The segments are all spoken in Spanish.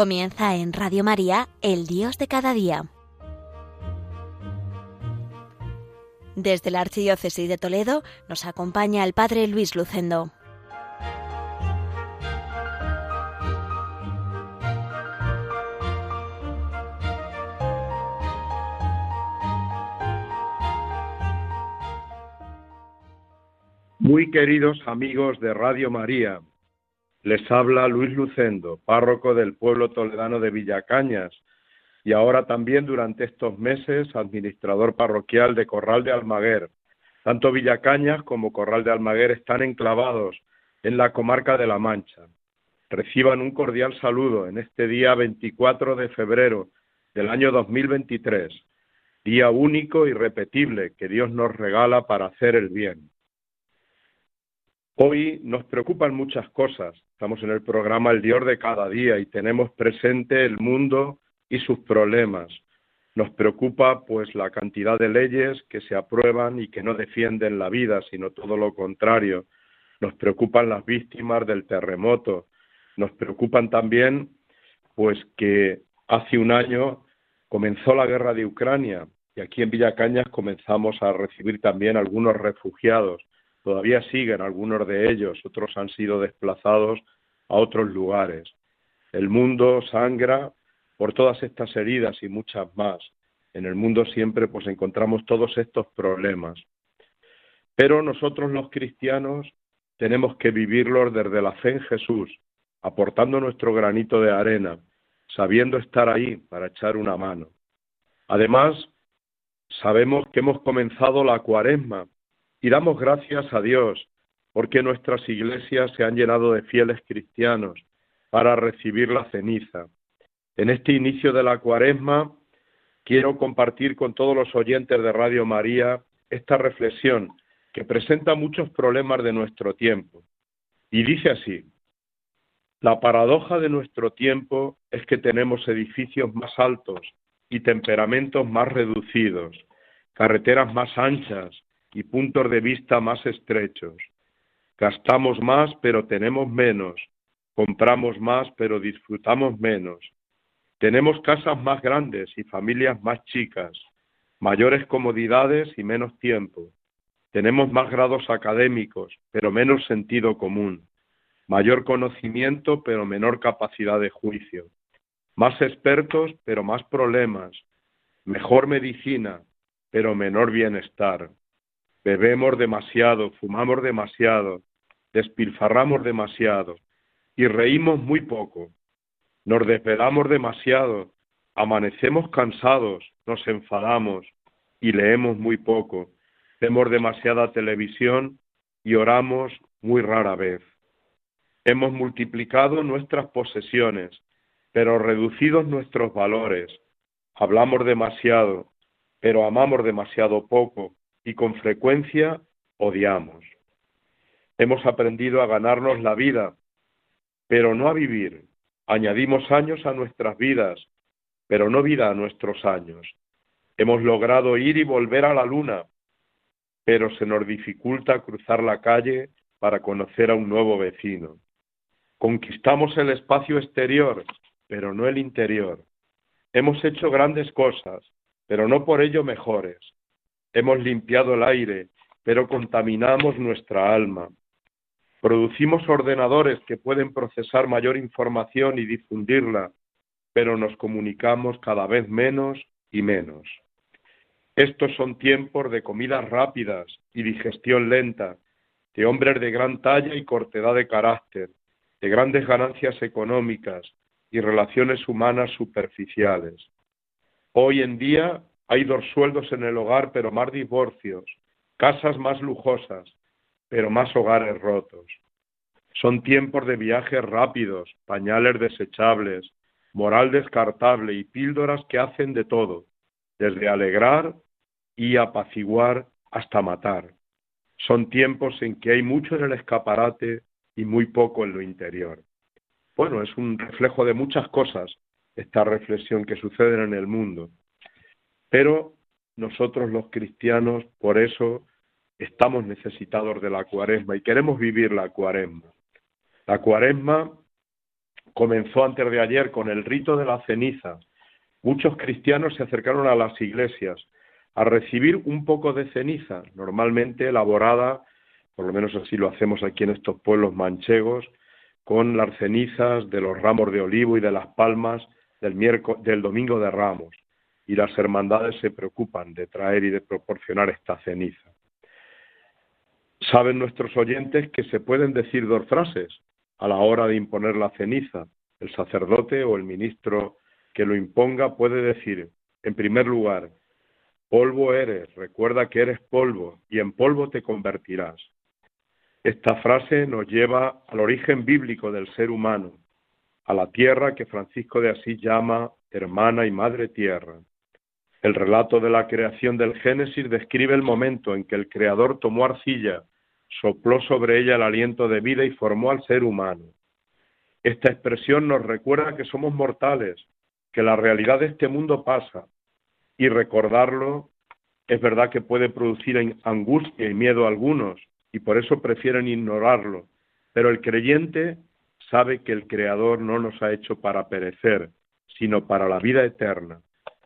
Comienza en Radio María, El Dios de cada día. Desde la Archidiócesis de Toledo nos acompaña el Padre Luis Lucendo. Muy queridos amigos de Radio María, les habla Luis Lucendo, párroco del pueblo toledano de Villacañas y ahora también durante estos meses administrador parroquial de Corral de Almaguer. Tanto Villacañas como Corral de Almaguer están enclavados en la comarca de La Mancha. Reciban un cordial saludo en este día 24 de febrero del año 2023, día único y repetible que Dios nos regala para hacer el bien. Hoy nos preocupan muchas cosas. Estamos en el programa El Dios de cada día y tenemos presente el mundo y sus problemas. Nos preocupa pues la cantidad de leyes que se aprueban y que no defienden la vida, sino todo lo contrario. Nos preocupan las víctimas del terremoto. Nos preocupan también pues que hace un año comenzó la guerra de Ucrania y aquí en Villacañas comenzamos a recibir también algunos refugiados. Todavía siguen algunos de ellos, otros han sido desplazados a otros lugares. El mundo sangra por todas estas heridas y muchas más. En el mundo siempre pues encontramos todos estos problemas. Pero nosotros los cristianos tenemos que vivirlos desde la fe en Jesús, aportando nuestro granito de arena, sabiendo estar ahí para echar una mano. Además, sabemos que hemos comenzado la cuaresma y damos gracias a Dios porque nuestras iglesias se han llenado de fieles cristianos para recibir la ceniza. En este inicio de la cuaresma quiero compartir con todos los oyentes de Radio María esta reflexión que presenta muchos problemas de nuestro tiempo. Y dice así, la paradoja de nuestro tiempo es que tenemos edificios más altos y temperamentos más reducidos, carreteras más anchas y puntos de vista más estrechos. Gastamos más pero tenemos menos, compramos más pero disfrutamos menos, tenemos casas más grandes y familias más chicas, mayores comodidades y menos tiempo. Tenemos más grados académicos, pero menos sentido común. Mayor conocimiento, pero menor capacidad de juicio. Más expertos, pero más problemas. Mejor medicina, pero menor bienestar. Bebemos demasiado, fumamos demasiado, despilfarramos demasiado y reímos muy poco. Nos desvelamos demasiado, amanecemos cansados, nos enfadamos y leemos muy poco. Vemos demasiada televisión y oramos muy rara vez. Hemos multiplicado nuestras posesiones, pero reducidos nuestros valores. Hablamos demasiado, pero amamos demasiado poco y con frecuencia odiamos. Hemos aprendido a ganarnos la vida, pero no a vivir, Añadimos años a nuestras vidas, pero no vida a nuestros años. Hemos logrado ir y volver a la luna, pero se nos dificulta cruzar la calle para conocer a un nuevo vecino. Conquistamos el espacio exterior, pero no el interior. Hemos hecho grandes cosas, pero no por ello mejores. Hemos limpiado el aire, pero contaminamos nuestra alma. Producimos ordenadores que pueden procesar mayor información y difundirla, pero nos comunicamos cada vez menos y menos. Estos son tiempos de comidas rápidas y digestión lenta, de hombres de gran talla y cortedad de carácter, de grandes ganancias económicas y relaciones humanas superficiales. Hoy en día hay dos sueldos en el hogar, pero más divorcios, casas más lujosas, pero más hogares rotos. Son tiempos de viajes rápidos, pañales desechables, moral descartable y píldoras que hacen de todo, desde alegrar y apaciguar hasta matar. Son tiempos en que hay mucho en el escaparate y muy poco en lo interior. Bueno, es un reflejo de muchas cosas esta reflexión que sucede en el mundo. Pero nosotros los cristianos, por eso, estamos necesitados de la cuaresma y queremos vivir la cuaresma. La cuaresma comenzó antes de ayer con el rito de la ceniza. Muchos cristianos se acercaron a las iglesias a recibir un poco de ceniza, normalmente elaborada, por lo menos así lo hacemos aquí en estos pueblos manchegos, con las cenizas de los ramos de olivo y de las palmas del, del domingo de ramos. Y las hermandades se preocupan de traer y de proporcionar esta ceniza. Saben nuestros oyentes que se pueden decir dos frases a la hora de imponer la ceniza. El sacerdote o el ministro que lo imponga puede decir, en primer lugar, polvo eres, recuerda que eres polvo y en polvo te convertirás. Esta frase nos lleva al origen bíblico del ser humano, a la tierra que Francisco de Asís llama hermana y madre tierra. El relato de la creación del Génesis describe el momento en que el Creador tomó arcilla, sopló sobre ella el aliento de vida y formó al ser humano. Esta expresión nos recuerda que somos mortales, que la realidad de este mundo pasa, y recordarlo es verdad que puede producir angustia y miedo a algunos, y por eso prefieren ignorarlo, pero el creyente sabe que el Creador no nos ha hecho para perecer, sino para la vida eterna,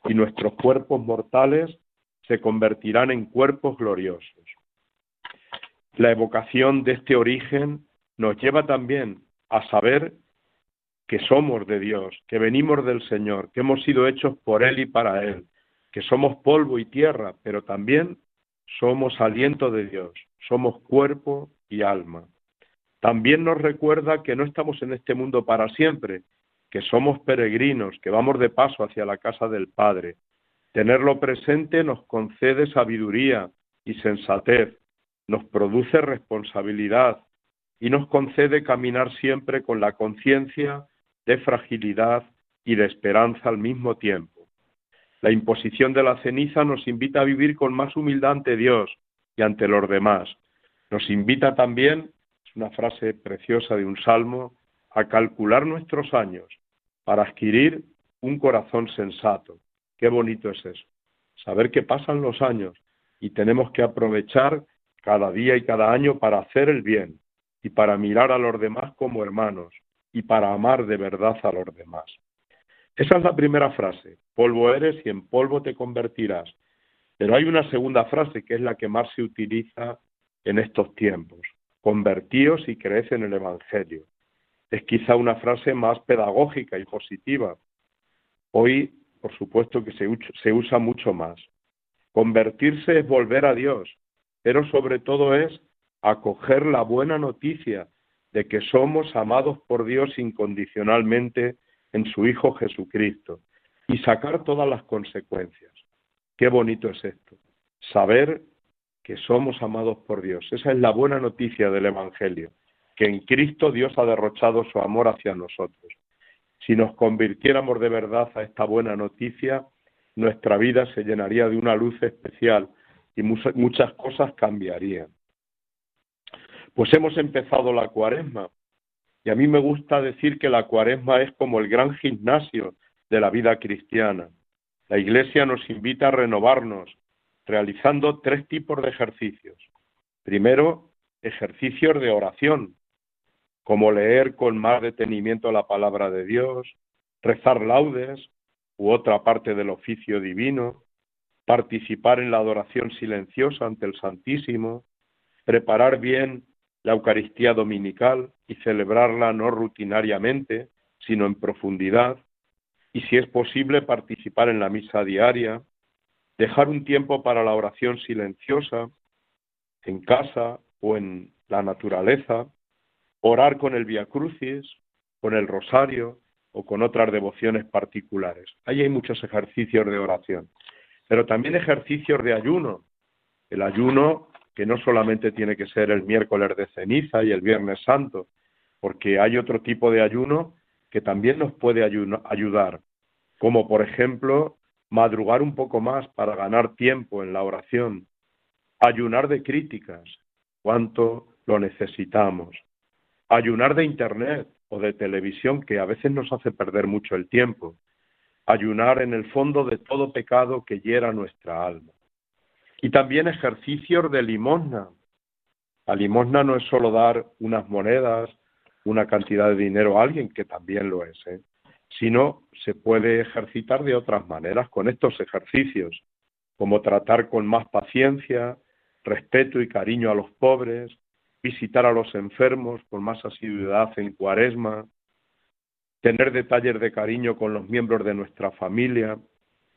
y nuestros cuerpos mortales se convertirán en cuerpos gloriosos. La evocación de este origen nos lleva también a saber que somos de Dios, que venimos del Señor, que hemos sido hechos por Él y para Él, que somos polvo y tierra, pero también somos aliento de Dios, somos cuerpo y alma. También nos recuerda que no estamos en este mundo para siempre, que somos peregrinos, que vamos de paso hacia la casa del Padre. Tenerlo presente nos concede sabiduría y sensatez, nos produce responsabilidad y nos concede caminar siempre con la conciencia de fragilidad y de esperanza al mismo tiempo. La imposición de la ceniza nos invita a vivir con más humildad ante Dios y ante los demás. Nos invita también una frase preciosa de un salmo, a calcular nuestros años para adquirir un corazón sensato. Qué bonito es eso. Saber que pasan los años y tenemos que aprovechar cada día y cada año para hacer el bien y para mirar a los demás como hermanos y para amar de verdad a los demás. Esa es la primera frase. Polvo eres y en polvo te convertirás. Pero hay una segunda frase que es la que más se utiliza en estos tiempos convertíos y creed en el Evangelio. Es quizá una frase más pedagógica y positiva. Hoy, por supuesto que se, se usa mucho más. Convertirse es volver a Dios, pero sobre todo es acoger la buena noticia de que somos amados por Dios incondicionalmente en su Hijo Jesucristo y sacar todas las consecuencias. Qué bonito es esto. Saber que somos amados por Dios. Esa es la buena noticia del Evangelio, que en Cristo Dios ha derrochado su amor hacia nosotros. Si nos convirtiéramos de verdad a esta buena noticia, nuestra vida se llenaría de una luz especial y muchas cosas cambiarían. Pues hemos empezado la cuaresma y a mí me gusta decir que la cuaresma es como el gran gimnasio de la vida cristiana. La Iglesia nos invita a renovarnos, realizando tres tipos de ejercicios. Primero, ejercicios de oración, como leer con más detenimiento la palabra de Dios, rezar laudes u otra parte del oficio divino, participar en la adoración silenciosa ante el Santísimo, preparar bien la Eucaristía dominical y celebrarla no rutinariamente, sino en profundidad, y si es posible participar en la misa diaria, dejar un tiempo para la oración silenciosa en casa o en la naturaleza, orar con el Via Crucis, con el rosario o con otras devociones particulares. Ahí hay muchos ejercicios de oración, pero también ejercicios de ayuno. El ayuno que no solamente tiene que ser el miércoles de ceniza y el viernes santo, porque hay otro tipo de ayuno que también nos puede ayudar, como por ejemplo madrugar un poco más para ganar tiempo en la oración, ayunar de críticas, cuánto lo necesitamos, ayunar de Internet o de televisión que a veces nos hace perder mucho el tiempo, ayunar en el fondo de todo pecado que hiera nuestra alma. Y también ejercicios de limosna. La limosna no es solo dar unas monedas una cantidad de dinero a alguien, que también lo es, ¿eh? sino se puede ejercitar de otras maneras con estos ejercicios, como tratar con más paciencia, respeto y cariño a los pobres, visitar a los enfermos con más asiduidad en cuaresma, tener detalles de cariño con los miembros de nuestra familia,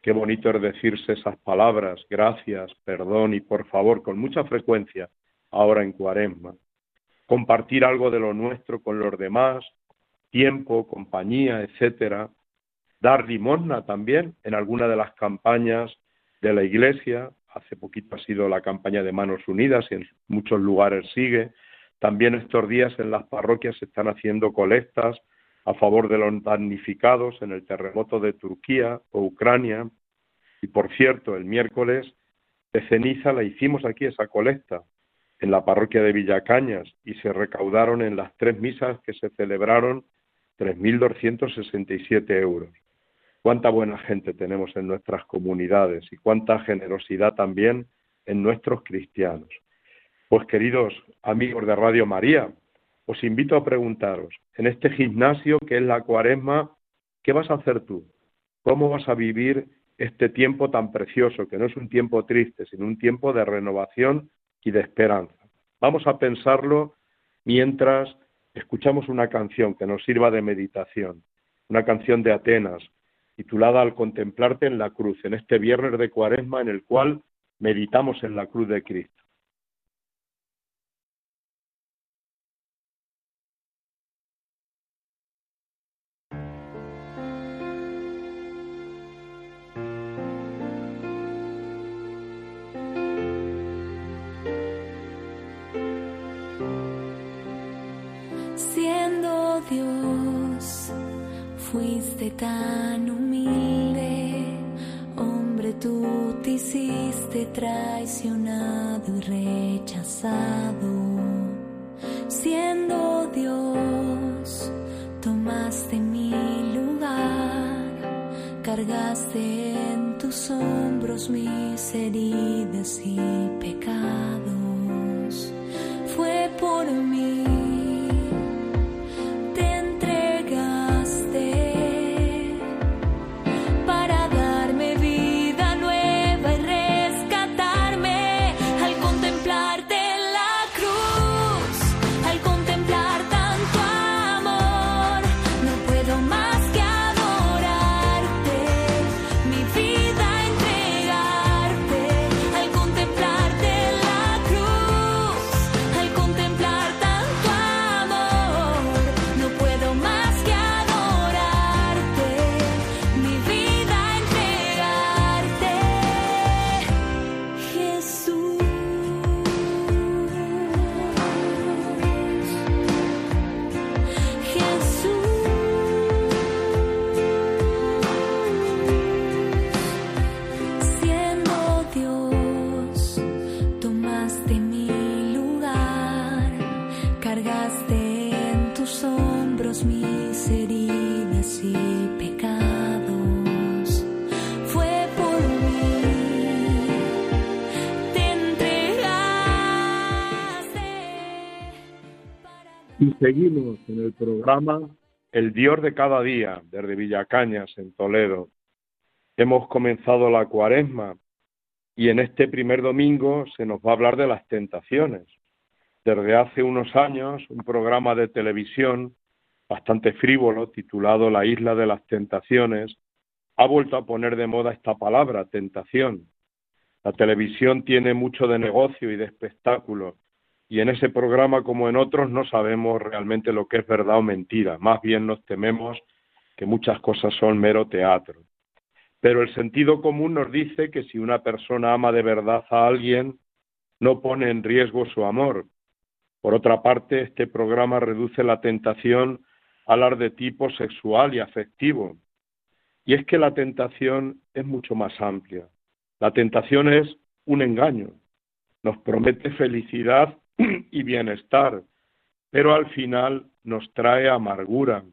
qué bonito es decirse esas palabras, gracias, perdón y por favor, con mucha frecuencia ahora en cuaresma. Compartir algo de lo nuestro con los demás, tiempo, compañía, etcétera, dar limosna también en alguna de las campañas de la Iglesia, hace poquito ha sido la campaña de Manos Unidas y en muchos lugares sigue, también estos días en las parroquias se están haciendo colectas a favor de los damnificados en el terremoto de Turquía o Ucrania. Y por cierto, el miércoles de ceniza la hicimos aquí esa colecta en la parroquia de Villacañas y se recaudaron en las tres misas que se celebraron 3.267 euros. Cuánta buena gente tenemos en nuestras comunidades y cuánta generosidad también en nuestros cristianos. Pues queridos amigos de Radio María, os invito a preguntaros, en este gimnasio que es la cuaresma, ¿qué vas a hacer tú? ¿Cómo vas a vivir este tiempo tan precioso, que no es un tiempo triste, sino un tiempo de renovación y de esperanza. Vamos a pensarlo mientras escuchamos una canción que nos sirva de meditación, una canción de Atenas, titulada Al contemplarte en la cruz, en este viernes de cuaresma en el cual meditamos en la cruz de Cristo. Cargaste en tus hombros mis heridas y pecados, fue por mí Seguimos en el programa El Dios de cada día, desde Villacañas, en Toledo. Hemos comenzado la cuaresma y en este primer domingo se nos va a hablar de las tentaciones. Desde hace unos años, un programa de televisión bastante frívolo, titulado La isla de las tentaciones, ha vuelto a poner de moda esta palabra, tentación. La televisión tiene mucho de negocio y de espectáculo y en ese programa como en otros no sabemos realmente lo que es verdad o mentira, más bien nos tememos que muchas cosas son mero teatro. Pero el sentido común nos dice que si una persona ama de verdad a alguien, no pone en riesgo su amor. Por otra parte, este programa reduce la tentación a hablar de tipo sexual y afectivo. Y es que la tentación es mucho más amplia. La tentación es un engaño. Nos promete felicidad y bienestar, pero al final nos trae amargura.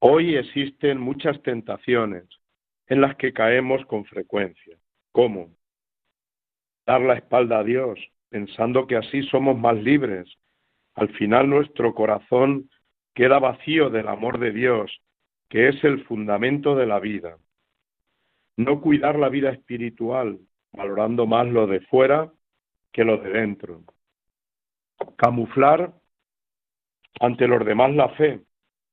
Hoy existen muchas tentaciones en las que caemos con frecuencia. ¿Cómo? Dar la espalda a Dios, pensando que así somos más libres, al final nuestro corazón queda vacío del amor de Dios, que es el fundamento de la vida. No cuidar la vida espiritual, valorando más lo de fuera que lo de dentro. Camuflar ante los demás la fe,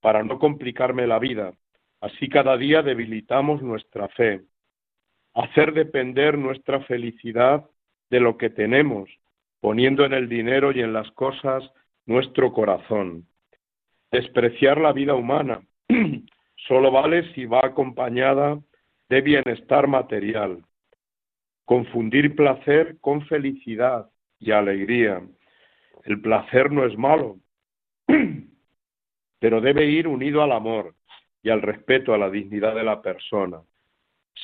para no complicarme la vida. Así cada día debilitamos nuestra fe. Hacer depender nuestra felicidad de lo que tenemos, poniendo en el dinero y en las cosas nuestro corazón. Despreciar la vida humana solo vale si va acompañada de bienestar material. Confundir placer con felicidad y alegría. El placer no es malo, pero debe ir unido al amor y al respeto a la dignidad de la persona.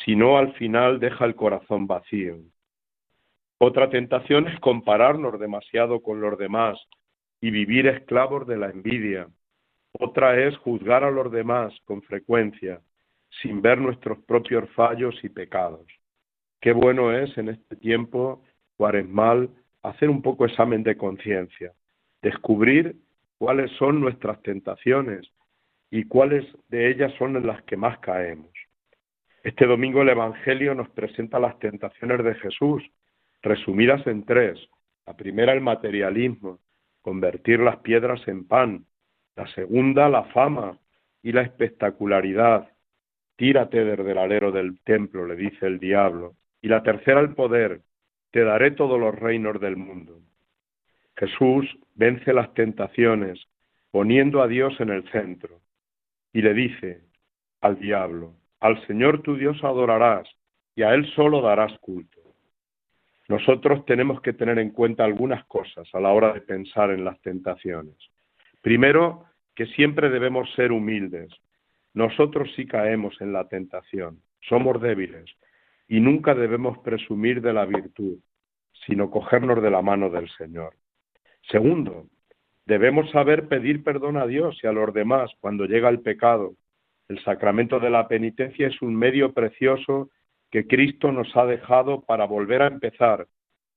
Si no, al final deja el corazón vacío. Otra tentación es compararnos demasiado con los demás y vivir esclavos de la envidia. Otra es juzgar a los demás con frecuencia, sin ver nuestros propios fallos y pecados. Qué bueno es en este tiempo cuaresmal hacer un poco examen de conciencia, descubrir cuáles son nuestras tentaciones y cuáles de ellas son en las que más caemos. Este domingo el Evangelio nos presenta las tentaciones de Jesús, resumidas en tres. La primera, el materialismo, convertir las piedras en pan. La segunda, la fama y la espectacularidad. Tírate desde el alero del templo, le dice el diablo. Y la tercera, el poder. Te daré todos los reinos del mundo. Jesús vence las tentaciones poniendo a Dios en el centro y le dice al diablo, al Señor tu Dios adorarás y a Él solo darás culto. Nosotros tenemos que tener en cuenta algunas cosas a la hora de pensar en las tentaciones. Primero, que siempre debemos ser humildes. Nosotros sí caemos en la tentación, somos débiles y nunca debemos presumir de la virtud, sino cogernos de la mano del Señor. Segundo, debemos saber pedir perdón a Dios y a los demás cuando llega el pecado. El sacramento de la penitencia es un medio precioso que Cristo nos ha dejado para volver a empezar,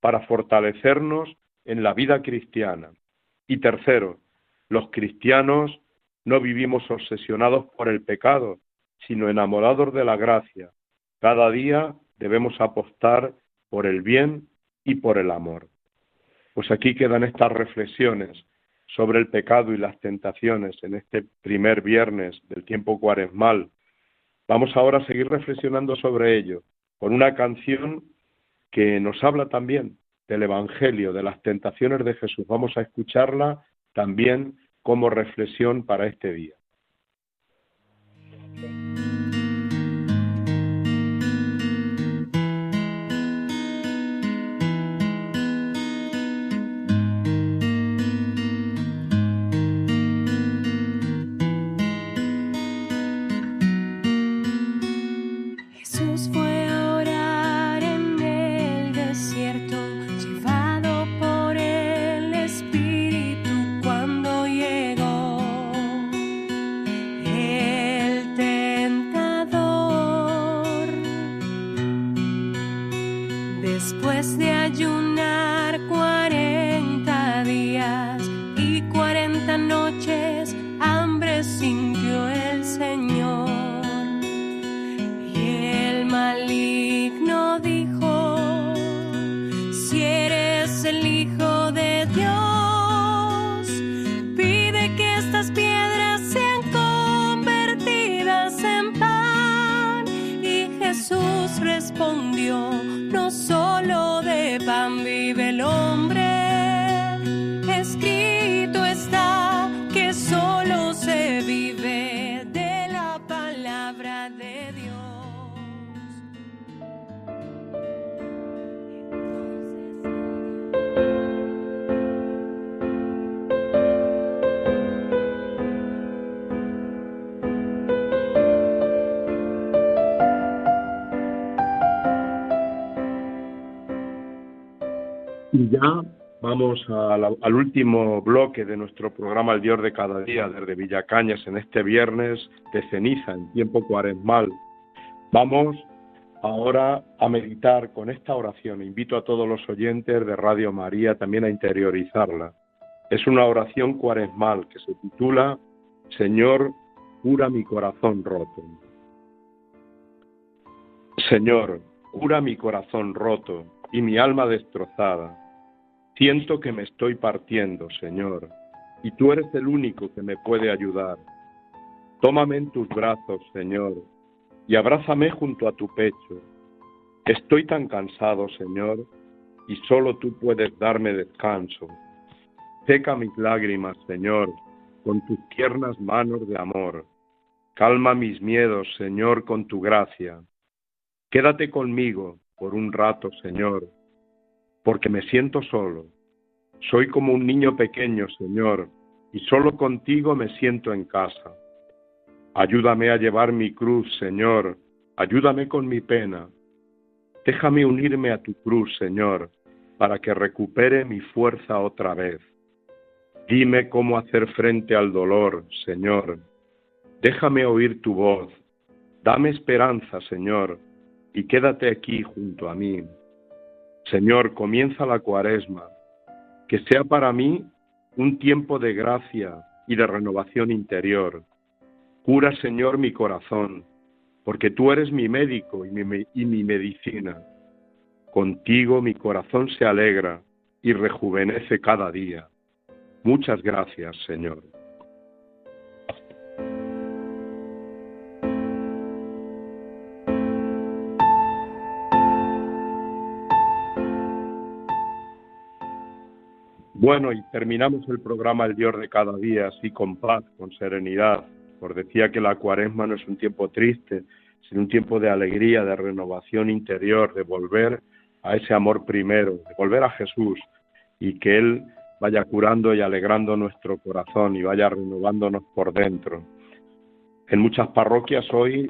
para fortalecernos en la vida cristiana. Y tercero, los cristianos no vivimos obsesionados por el pecado, sino enamorados de la gracia. Cada día debemos apostar por el bien y por el amor. Pues aquí quedan estas reflexiones sobre el pecado y las tentaciones en este primer viernes del tiempo cuaresmal. Vamos ahora a seguir reflexionando sobre ello con una canción que nos habla también del Evangelio, de las tentaciones de Jesús. Vamos a escucharla también como reflexión para este día. solo de pan vive el hombre. Y ya vamos al último bloque de nuestro programa El Dios de cada día desde Villacañas en este viernes de ceniza en tiempo cuaresmal. Vamos ahora a meditar con esta oración. Invito a todos los oyentes de Radio María también a interiorizarla. Es una oración cuaresmal que se titula Señor, cura mi corazón roto. Señor, cura mi corazón roto y mi alma destrozada. Siento que me estoy partiendo, Señor, y tú eres el único que me puede ayudar. Tómame en tus brazos, Señor, y abrázame junto a tu pecho. Estoy tan cansado, Señor, y solo tú puedes darme descanso. Seca mis lágrimas, Señor, con tus tiernas manos de amor. Calma mis miedos, Señor, con tu gracia. Quédate conmigo por un rato, Señor, porque me siento solo. Soy como un niño pequeño, Señor, y solo contigo me siento en casa. Ayúdame a llevar mi cruz, Señor, ayúdame con mi pena. Déjame unirme a tu cruz, Señor, para que recupere mi fuerza otra vez. Dime cómo hacer frente al dolor, Señor. Déjame oír tu voz. Dame esperanza, Señor, y quédate aquí junto a mí. Señor, comienza la cuaresma, que sea para mí un tiempo de gracia y de renovación interior. Cura, Señor, mi corazón, porque tú eres mi médico y mi, medicina. Contigo mi corazón se alegra y rejuvenece cada día. Muchas gracias, Señor. Bueno, y terminamos el programa El Dios de cada día, así con paz, con serenidad. Os decía que la cuaresma no es un tiempo triste, sino un tiempo de alegría, de renovación interior, de volver a ese amor primero, de volver a Jesús y que Él vaya curando y alegrando nuestro corazón y vaya renovándonos por dentro. En muchas parroquias hoy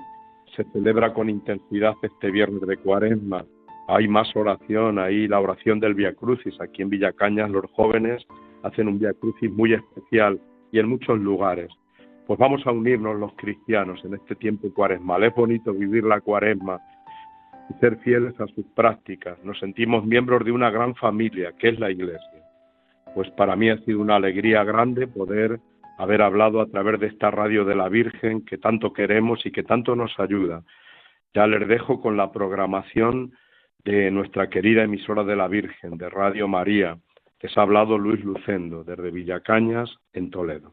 se celebra con intensidad este viernes de cuaresma hay más oración, hay la oración del Via Crucis. Aquí en Villacañas los jóvenes hacen un Via Crucis muy especial y en muchos lugares. Pues vamos a unirnos los cristianos en este tiempo cuaresmal. Es bonito vivir la cuaresma y ser fieles a sus prácticas. Nos sentimos miembros de una gran familia, que es la Iglesia. Pues para mí ha sido una alegría grande poder haber hablado a través de esta radio de la Virgen que tanto queremos y que tanto nos ayuda. Ya les dejo con la programación de nuestra querida emisora de la Virgen, de Radio María. Les ha hablado Luis Lucendo, desde Villacañas, en Toledo.